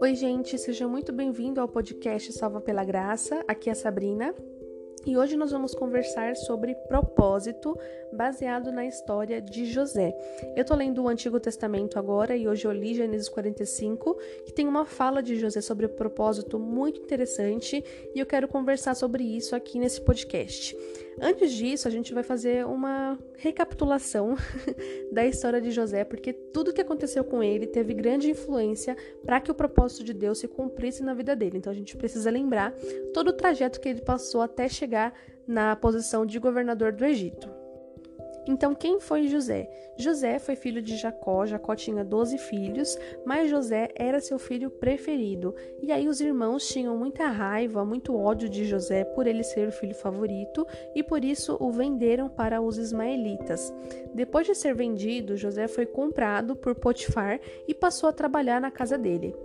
Oi, gente, seja muito bem-vindo ao podcast Salva pela Graça. Aqui é a Sabrina e hoje nós vamos conversar sobre propósito baseado na história de José. Eu tô lendo o Antigo Testamento agora e hoje eu li Gênesis 45, que tem uma fala de José sobre propósito muito interessante e eu quero conversar sobre isso aqui nesse podcast. Antes disso, a gente vai fazer uma recapitulação da história de José, porque tudo que aconteceu com ele teve grande influência para que o propósito de Deus se cumprisse na vida dele. Então a gente precisa lembrar todo o trajeto que ele passou até chegar na posição de governador do Egito. Então, quem foi José? José foi filho de Jacó, Jacó tinha 12 filhos, mas José era seu filho preferido. E aí os irmãos tinham muita raiva, muito ódio de José por ele ser o filho favorito e por isso o venderam para os ismaelitas. Depois de ser vendido, José foi comprado por Potifar e passou a trabalhar na casa dele.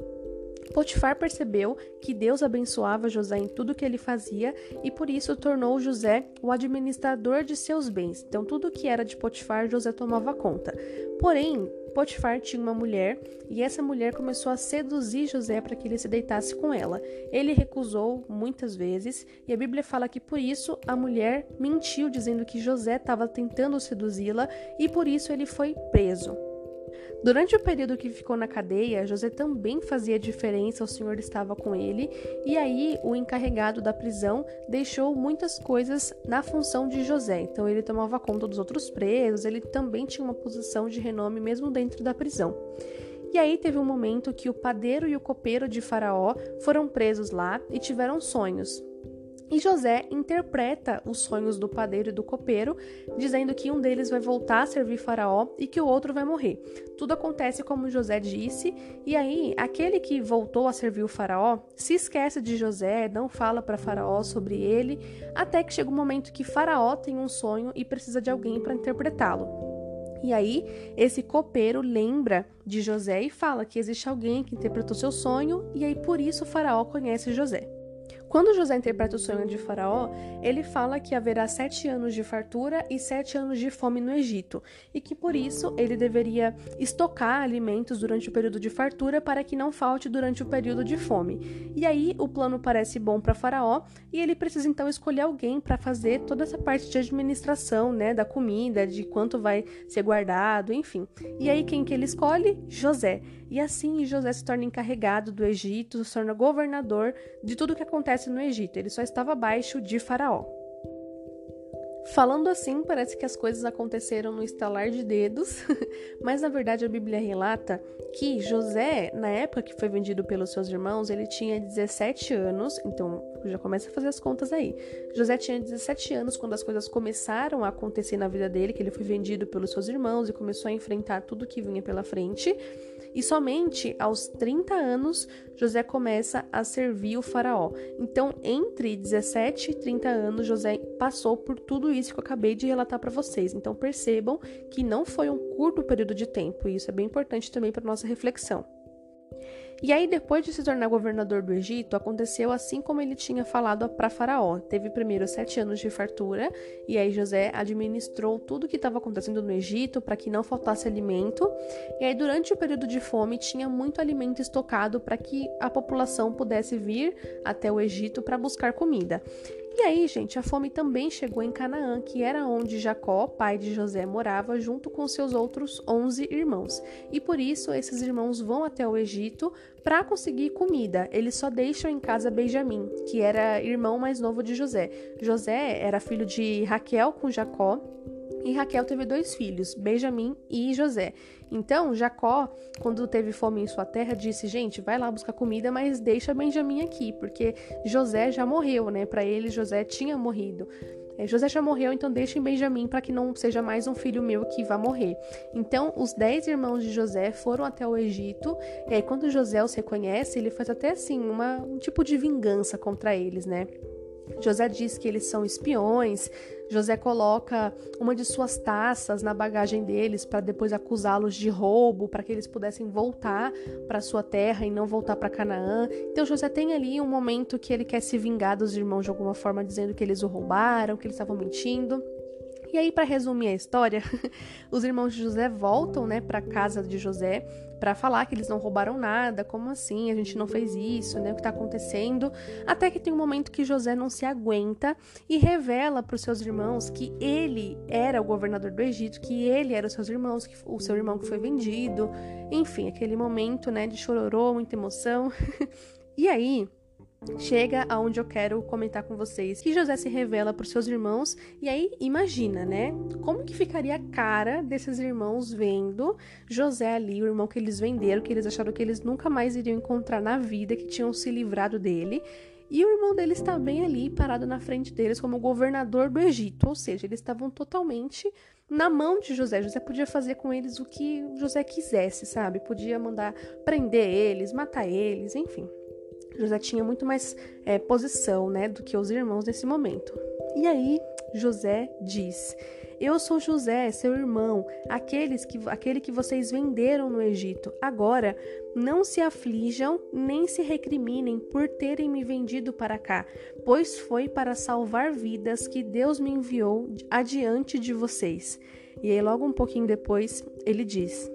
Potifar percebeu que Deus abençoava José em tudo que ele fazia e por isso tornou José o administrador de seus bens. Então, tudo que era de Potifar, José tomava conta. Porém, Potifar tinha uma mulher e essa mulher começou a seduzir José para que ele se deitasse com ela. Ele recusou muitas vezes e a Bíblia fala que por isso a mulher mentiu, dizendo que José estava tentando seduzi-la e por isso ele foi preso. Durante o período que ficou na cadeia, José também fazia diferença, o Senhor estava com ele, e aí o encarregado da prisão deixou muitas coisas na função de José. Então ele tomava conta dos outros presos, ele também tinha uma posição de renome mesmo dentro da prisão. E aí teve um momento que o padeiro e o copeiro de Faraó foram presos lá e tiveram sonhos. E José interpreta os sonhos do padeiro e do copeiro, dizendo que um deles vai voltar a servir Faraó e que o outro vai morrer. Tudo acontece como José disse, e aí aquele que voltou a servir o Faraó se esquece de José, não fala para Faraó sobre ele, até que chega o um momento que Faraó tem um sonho e precisa de alguém para interpretá-lo. E aí, esse copeiro lembra de José e fala que existe alguém que interpretou seu sonho, e aí por isso Faraó conhece José. Quando José interpreta o sonho de Faraó, ele fala que haverá sete anos de fartura e sete anos de fome no Egito, e que por isso ele deveria estocar alimentos durante o período de fartura para que não falte durante o período de fome. E aí o plano parece bom para Faraó e ele precisa então escolher alguém para fazer toda essa parte de administração, né, da comida, de quanto vai ser guardado, enfim. E aí quem que ele escolhe? José. E assim José se torna encarregado do Egito, se torna governador de tudo que acontece no Egito. Ele só estava abaixo de Faraó. Falando assim, parece que as coisas aconteceram no estalar de dedos, mas na verdade a Bíblia relata que José, na época que foi vendido pelos seus irmãos, ele tinha 17 anos, então já começa a fazer as contas aí. José tinha 17 anos quando as coisas começaram a acontecer na vida dele, que ele foi vendido pelos seus irmãos e começou a enfrentar tudo que vinha pela frente. E somente aos 30 anos José começa a servir o faraó. Então, entre 17 e 30 anos, José passou por tudo isso que eu acabei de relatar para vocês. Então, percebam que não foi um curto período de tempo, e isso é bem importante também para nossa reflexão. E aí, depois de se tornar governador do Egito, aconteceu assim como ele tinha falado para Faraó. Teve primeiro sete anos de fartura, e aí José administrou tudo o que estava acontecendo no Egito para que não faltasse alimento. E aí, durante o período de fome, tinha muito alimento estocado para que a população pudesse vir até o Egito para buscar comida. E aí, gente, a fome também chegou em Canaã, que era onde Jacó, pai de José, morava junto com seus outros 11 irmãos. E por isso esses irmãos vão até o Egito para conseguir comida. Eles só deixam em casa Benjamim, que era irmão mais novo de José. José era filho de Raquel com Jacó e Raquel teve dois filhos, Benjamim e José. Então, Jacó, quando teve fome em sua terra, disse: Gente, vai lá buscar comida, mas deixa Benjamim aqui, porque José já morreu, né? Para ele, José tinha morrido. É, José já morreu, então deixem Benjamim para que não seja mais um filho meu que vá morrer. Então, os dez irmãos de José foram até o Egito, e aí, quando José os reconhece, ele faz até assim uma, um tipo de vingança contra eles, né? José diz que eles são espiões. José coloca uma de suas taças na bagagem deles para depois acusá-los de roubo, para que eles pudessem voltar para sua terra e não voltar para Canaã. Então José tem ali um momento que ele quer se vingar dos irmãos de alguma forma, dizendo que eles o roubaram, que eles estavam mentindo. E aí, para resumir a história, os irmãos de José voltam, né, para casa de José para falar que eles não roubaram nada, como assim? A gente não fez isso, né? O que está acontecendo? Até que tem um momento que José não se aguenta e revela para os seus irmãos que ele era o governador do Egito, que ele era os seus irmãos, que o seu irmão que foi vendido. Enfim, aquele momento, né, de chororô, muita emoção. e aí, chega aonde eu quero comentar com vocês que José se revela para os seus irmãos e aí imagina, né? Como que ficaria a cara desses irmãos vendo José ali, o irmão que eles venderam, que eles acharam que eles nunca mais iriam encontrar na vida, que tinham se livrado dele. E o irmão deles está bem ali, parado na frente deles, como governador do Egito. Ou seja, eles estavam totalmente na mão de José. José podia fazer com eles o que José quisesse, sabe? Podia mandar prender eles, matar eles, enfim. José tinha muito mais é, posição né, do que os irmãos nesse momento. E aí José diz: Eu sou José, seu irmão, aqueles que, aquele que vocês venderam no Egito. Agora, não se aflijam nem se recriminem por terem me vendido para cá, pois foi para salvar vidas que Deus me enviou adiante de vocês. E aí, logo um pouquinho depois, ele diz: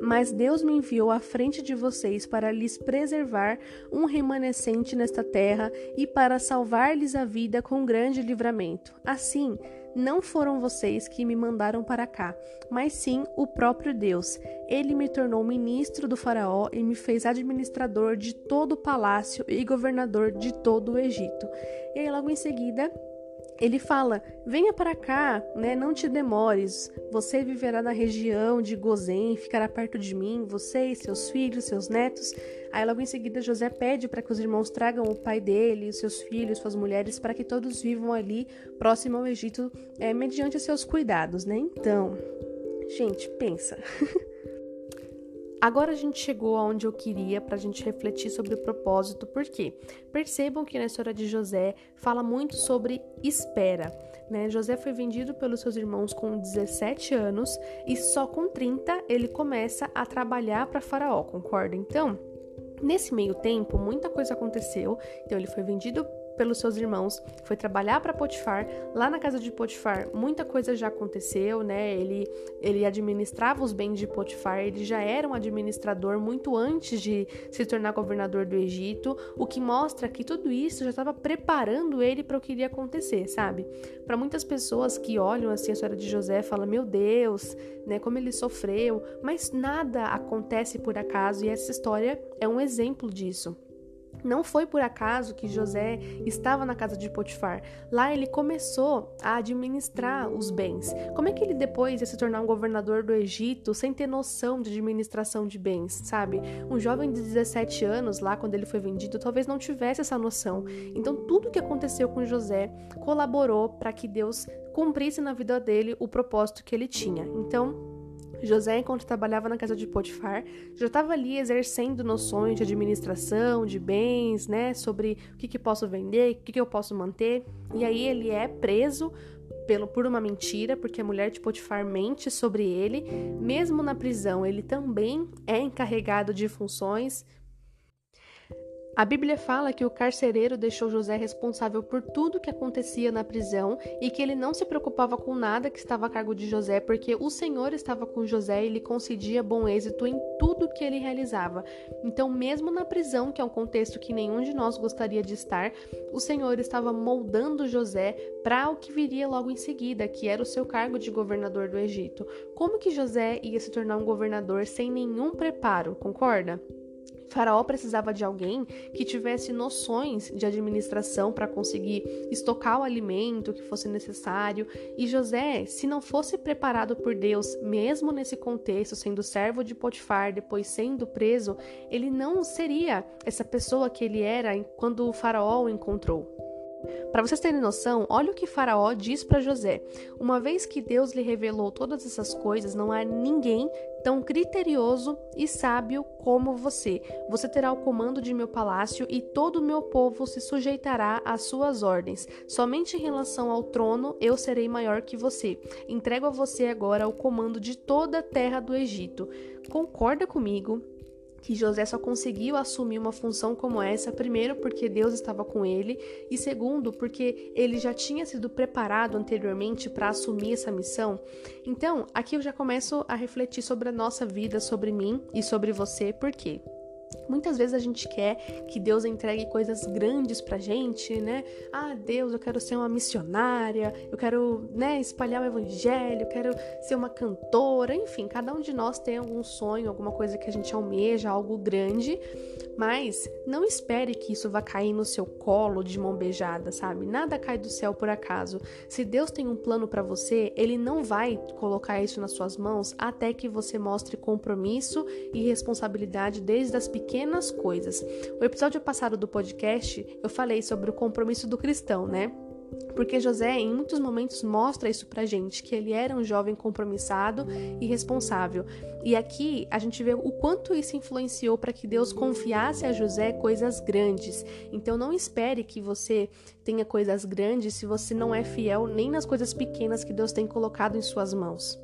mas Deus me enviou à frente de vocês para lhes preservar um remanescente nesta terra e para salvar-lhes a vida com grande livramento. Assim, não foram vocês que me mandaram para cá, mas sim o próprio Deus. Ele me tornou ministro do Faraó e me fez administrador de todo o palácio e governador de todo o Egito. E aí, logo em seguida, ele fala: Venha para cá, né? Não te demores. Você viverá na região de Gozém, ficará perto de mim, você e seus filhos, seus netos. Aí logo em seguida José pede para que os irmãos tragam o pai dele, seus filhos, suas mulheres, para que todos vivam ali próximo ao Egito, é, mediante seus cuidados, né? Então, gente, pensa. Agora a gente chegou aonde eu queria para a gente refletir sobre o propósito, porque percebam que na história de José fala muito sobre espera. Né? José foi vendido pelos seus irmãos com 17 anos e só com 30 ele começa a trabalhar para Faraó, concorda? Então, nesse meio tempo, muita coisa aconteceu. Então, ele foi vendido pelos seus irmãos, foi trabalhar para Potifar. Lá na casa de Potifar, muita coisa já aconteceu, né? Ele, ele administrava os bens de Potifar, ele já era um administrador muito antes de se tornar governador do Egito, o que mostra que tudo isso já estava preparando ele para o que iria acontecer, sabe? Para muitas pessoas que olham assim a história de José, falam: "Meu Deus, né, como ele sofreu", mas nada acontece por acaso e essa história é um exemplo disso. Não foi por acaso que José estava na casa de Potifar. Lá ele começou a administrar os bens. Como é que ele depois ia se tornar um governador do Egito sem ter noção de administração de bens, sabe? Um jovem de 17 anos, lá quando ele foi vendido, talvez não tivesse essa noção. Então, tudo que aconteceu com José colaborou para que Deus cumprisse na vida dele o propósito que ele tinha. Então, José, enquanto trabalhava na casa de Potifar, já estava ali exercendo noções de administração, de bens, né, sobre o que, que posso vender, o que, que eu posso manter. E aí ele é preso pelo, por uma mentira, porque a mulher de Potifar mente sobre ele. Mesmo na prisão, ele também é encarregado de funções a Bíblia fala que o carcereiro deixou José responsável por tudo que acontecia na prisão e que ele não se preocupava com nada que estava a cargo de José, porque o Senhor estava com José e lhe concedia bom êxito em tudo que ele realizava. Então, mesmo na prisão, que é um contexto que nenhum de nós gostaria de estar, o Senhor estava moldando José para o que viria logo em seguida, que era o seu cargo de governador do Egito. Como que José ia se tornar um governador sem nenhum preparo, concorda? Faraó precisava de alguém que tivesse noções de administração para conseguir estocar o alimento que fosse necessário. E José, se não fosse preparado por Deus, mesmo nesse contexto, sendo servo de Potifar, depois sendo preso, ele não seria essa pessoa que ele era quando o Faraó o encontrou. Para vocês terem noção, olha o que Faraó diz para José: Uma vez que Deus lhe revelou todas essas coisas, não há ninguém tão criterioso e sábio como você. Você terá o comando de meu palácio e todo o meu povo se sujeitará às suas ordens. Somente em relação ao trono eu serei maior que você. Entrego a você agora o comando de toda a terra do Egito. Concorda comigo que José só conseguiu assumir uma função como essa, primeiro porque Deus estava com ele, e segundo porque ele já tinha sido preparado anteriormente para assumir essa missão. Então, aqui eu já começo a refletir sobre a nossa vida, sobre mim e sobre você, por quê? Muitas vezes a gente quer que Deus entregue coisas grandes pra gente, né? Ah, Deus, eu quero ser uma missionária, eu quero, né, espalhar o evangelho, eu quero ser uma cantora, enfim, cada um de nós tem algum sonho, alguma coisa que a gente almeja, algo grande, mas não espere que isso vá cair no seu colo de mão beijada, sabe? Nada cai do céu por acaso. Se Deus tem um plano para você, ele não vai colocar isso nas suas mãos até que você mostre compromisso e responsabilidade desde as pequenas coisas. O episódio passado do podcast, eu falei sobre o compromisso do cristão, né? Porque José, em muitos momentos, mostra isso pra gente, que ele era um jovem compromissado e responsável. E aqui a gente vê o quanto isso influenciou para que Deus confiasse a José coisas grandes. Então não espere que você tenha coisas grandes se você não é fiel nem nas coisas pequenas que Deus tem colocado em suas mãos.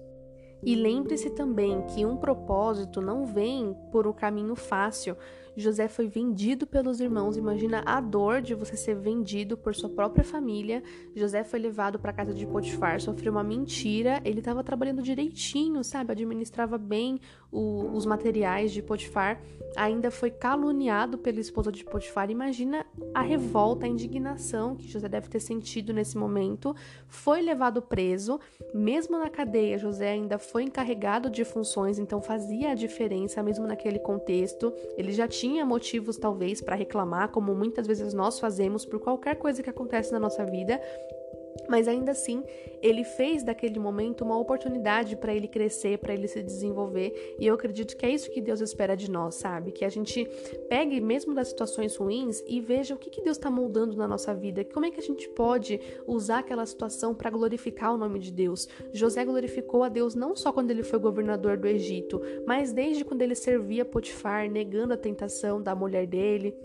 E lembre-se também que um propósito não vem por um caminho fácil. José foi vendido pelos irmãos. Imagina a dor de você ser vendido por sua própria família. José foi levado para casa de Potifar, sofreu uma mentira. Ele estava trabalhando direitinho, sabe? Administrava bem o, os materiais de Potifar. Ainda foi caluniado pela esposa de Potifar. Imagina a revolta, a indignação que José deve ter sentido nesse momento. Foi levado preso, mesmo na cadeia. José ainda foi encarregado de funções, então fazia a diferença mesmo naquele contexto. Ele já tinha tinha motivos talvez para reclamar, como muitas vezes nós fazemos por qualquer coisa que acontece na nossa vida, mas ainda assim, ele fez daquele momento uma oportunidade para ele crescer, para ele se desenvolver, e eu acredito que é isso que Deus espera de nós, sabe? Que a gente pegue mesmo das situações ruins e veja o que, que Deus está moldando na nossa vida, como é que a gente pode usar aquela situação para glorificar o nome de Deus. José glorificou a Deus não só quando ele foi governador do Egito, mas desde quando ele servia Potifar, negando a tentação da mulher dele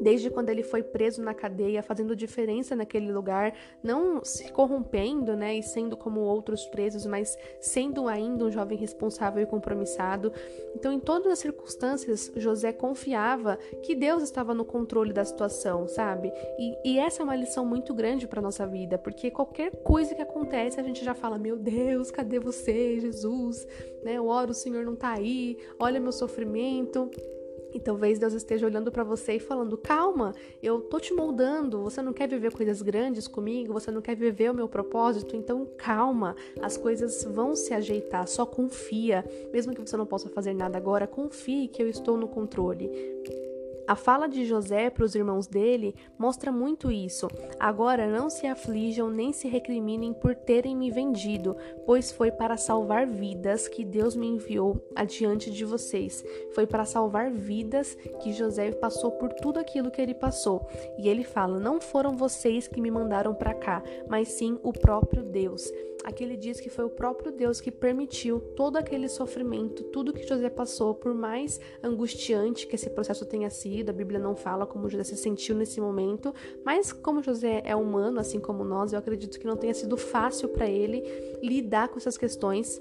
desde quando ele foi preso na cadeia, fazendo diferença naquele lugar, não se corrompendo, né, e sendo como outros presos, mas sendo ainda um jovem responsável e compromissado. Então, em todas as circunstâncias, José confiava que Deus estava no controle da situação, sabe? E, e essa é uma lição muito grande para nossa vida, porque qualquer coisa que acontece, a gente já fala: Meu Deus, cadê você, Jesus? Né? Eu oro, o Senhor não está aí, olha meu sofrimento. E talvez Deus esteja olhando para você e falando: calma, eu tô te moldando. Você não quer viver coisas grandes comigo? Você não quer viver o meu propósito? Então calma, as coisas vão se ajeitar. Só confia, mesmo que você não possa fazer nada agora, confie que eu estou no controle. A fala de José para os irmãos dele mostra muito isso. Agora não se aflijam nem se recriminem por terem me vendido, pois foi para salvar vidas que Deus me enviou adiante de vocês. Foi para salvar vidas que José passou por tudo aquilo que ele passou. E ele fala: Não foram vocês que me mandaram para cá, mas sim o próprio Deus. Aqui ele diz que foi o próprio Deus que permitiu todo aquele sofrimento, tudo que José passou, por mais angustiante que esse processo tenha sido. A Bíblia não fala como José se sentiu nesse momento, mas como José é humano, assim como nós, eu acredito que não tenha sido fácil para ele lidar com essas questões.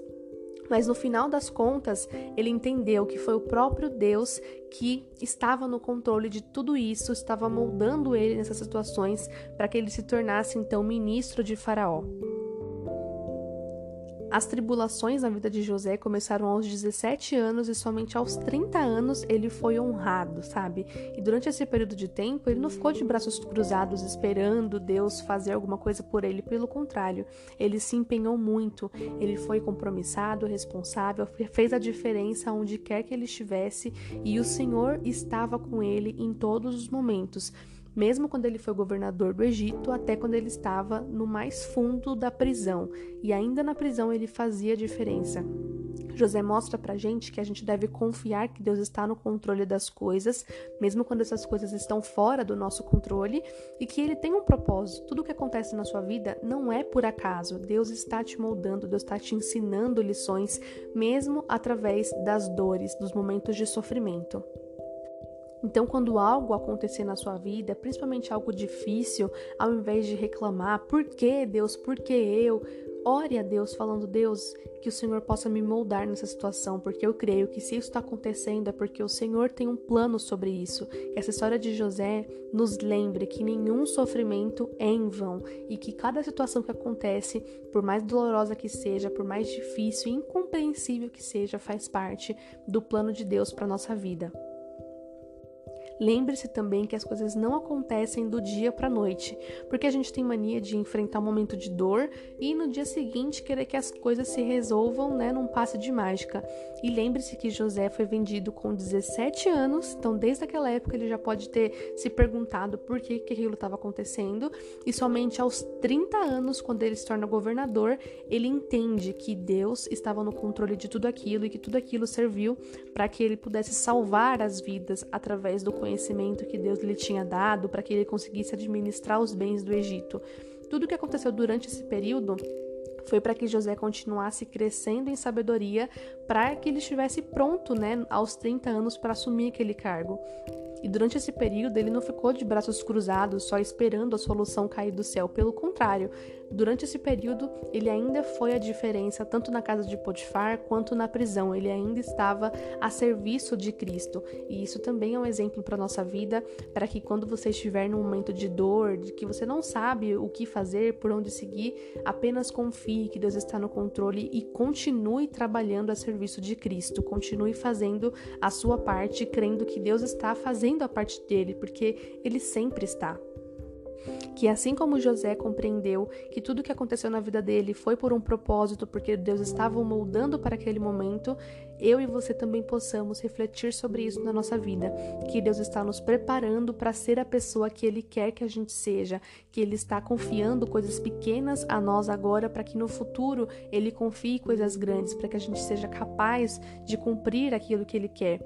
Mas no final das contas, ele entendeu que foi o próprio Deus que estava no controle de tudo isso, estava moldando ele nessas situações para que ele se tornasse então ministro de Faraó. As tribulações na vida de José começaram aos 17 anos e somente aos 30 anos ele foi honrado, sabe? E durante esse período de tempo, ele não ficou de braços cruzados esperando Deus fazer alguma coisa por ele, pelo contrário, ele se empenhou muito, ele foi compromissado, responsável, fez a diferença onde quer que ele estivesse e o Senhor estava com ele em todos os momentos mesmo quando ele foi governador do Egito, até quando ele estava no mais fundo da prisão, e ainda na prisão ele fazia diferença. José mostra pra gente que a gente deve confiar que Deus está no controle das coisas, mesmo quando essas coisas estão fora do nosso controle, e que ele tem um propósito. Tudo que acontece na sua vida não é por acaso. Deus está te moldando, Deus está te ensinando lições, mesmo através das dores, dos momentos de sofrimento. Então, quando algo acontecer na sua vida, principalmente algo difícil, ao invés de reclamar, por que Deus, por que eu? ore a Deus falando: Deus, que o Senhor possa me moldar nessa situação, porque eu creio que se isso está acontecendo é porque o Senhor tem um plano sobre isso. Que essa história de José nos lembre que nenhum sofrimento é em vão e que cada situação que acontece, por mais dolorosa que seja, por mais difícil e incompreensível que seja, faz parte do plano de Deus para nossa vida. Lembre-se também que as coisas não acontecem do dia para a noite, porque a gente tem mania de enfrentar um momento de dor e no dia seguinte querer que as coisas se resolvam, né, num passe de mágica. E lembre-se que José foi vendido com 17 anos, então desde aquela época ele já pode ter se perguntado por que, que aquilo estava acontecendo, e somente aos 30 anos, quando ele se torna governador, ele entende que Deus estava no controle de tudo aquilo e que tudo aquilo serviu para que ele pudesse salvar as vidas através do conhecimento conhecimento que Deus lhe tinha dado para que ele conseguisse administrar os bens do Egito. Tudo o que aconteceu durante esse período foi para que José continuasse crescendo em sabedoria, para que ele estivesse pronto, né, aos 30 anos para assumir aquele cargo. E durante esse período ele não ficou de braços cruzados, só esperando a solução cair do céu. Pelo contrário, durante esse período ele ainda foi a diferença, tanto na casa de Potifar quanto na prisão. Ele ainda estava a serviço de Cristo. E isso também é um exemplo para nossa vida, para que quando você estiver num momento de dor, de que você não sabe o que fazer, por onde seguir, apenas confie que Deus está no controle e continue trabalhando a serviço de Cristo. Continue fazendo a sua parte, crendo que Deus está fazendo fazendo a parte dele, porque ele sempre está. Que assim como José compreendeu que tudo que aconteceu na vida dele foi por um propósito, porque Deus estava o moldando para aquele momento, eu e você também possamos refletir sobre isso na nossa vida. Que Deus está nos preparando para ser a pessoa que Ele quer que a gente seja, que Ele está confiando coisas pequenas a nós agora, para que no futuro Ele confie coisas grandes, para que a gente seja capaz de cumprir aquilo que Ele quer.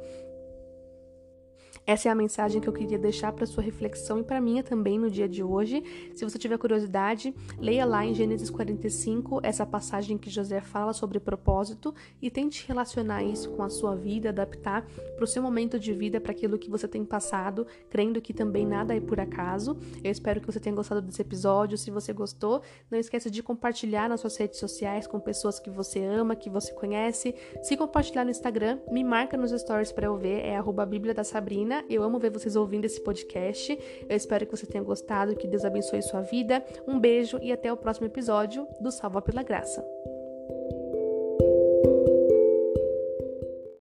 Essa é a mensagem que eu queria deixar para sua reflexão e para minha também no dia de hoje. Se você tiver curiosidade, leia lá em Gênesis 45 essa passagem que José fala sobre propósito e tente relacionar isso com a sua vida, adaptar para o seu momento de vida, para aquilo que você tem passado, crendo que também nada é por acaso. Eu espero que você tenha gostado desse episódio. Se você gostou, não esqueça de compartilhar nas suas redes sociais com pessoas que você ama, que você conhece. Se compartilhar no Instagram, me marca nos stories para eu ver, é arroba Bíblia da Sabrina eu amo ver vocês ouvindo esse podcast. Eu espero que você tenha gostado, que Deus abençoe sua vida. Um beijo e até o próximo episódio do Salva pela Graça.